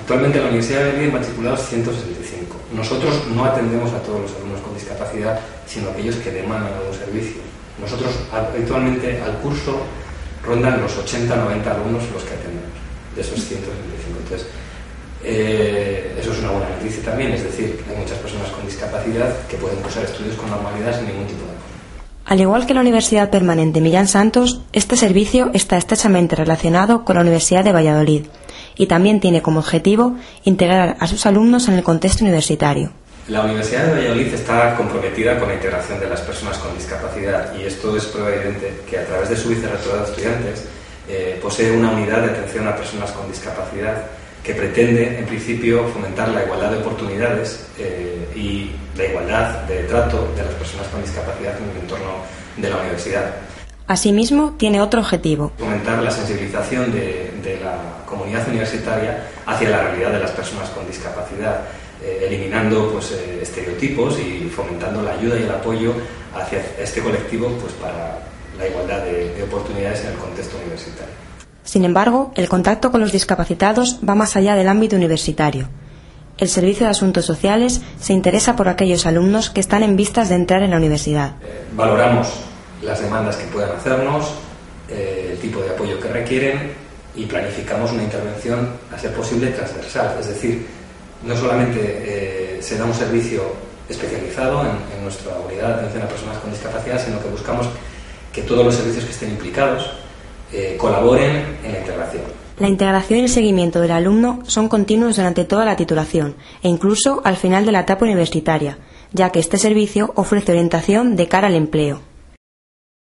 Actualmente en la Universidad de Madrid hay matriculados 165. Nosotros no atendemos a todos los alumnos con discapacidad, sino a aquellos que demandan algún servicio. Nosotros habitualmente al curso rondan los 80-90 alumnos los que atendemos, de esos 165. Entonces, eh, eso es una buena noticia también, es decir, hay muchas personas con discapacidad que pueden cursar estudios con normalidad sin ningún tipo de apoyo. Al igual que la Universidad Permanente Millán Santos, este servicio está estrechamente relacionado con la Universidad de Valladolid y también tiene como objetivo integrar a sus alumnos en el contexto universitario. La Universidad de Valladolid está comprometida con la integración de las personas con discapacidad y esto es prueba evidente que a través de su vicerrectorado de estudiantes eh, posee una unidad de atención a personas con discapacidad que pretende, en principio, fomentar la igualdad de oportunidades eh, y la igualdad de trato de las personas con discapacidad en el entorno de la universidad. Asimismo, tiene otro objetivo. Fomentar la sensibilización de, la comunidad universitaria hacia la realidad de las personas con discapacidad, eh, eliminando pues, eh, estereotipos y fomentando la ayuda y el apoyo hacia este colectivo pues, para la igualdad de oportunidades en el contexto universitario. Sin embargo, el contacto con los discapacitados va más allá del ámbito universitario. El Servicio de Asuntos Sociales se interesa por aquellos alumnos que están en vistas de entrar en la universidad. Eh, valoramos las demandas que puedan hacernos, eh, el tipo de apoyo que requieren y planificamos una intervención, a ser posible, transversal. Es decir, no solamente eh, se da un servicio especializado en, nuestra unidad de atención a personas con discapacidad, sino que buscamos que todos los servicios que estén implicados eh, colaboren en la integración. La integración y el seguimiento del alumno son continuos durante toda la titulación e incluso al final de la etapa universitaria, ya que este servicio ofrece orientación de cara al empleo.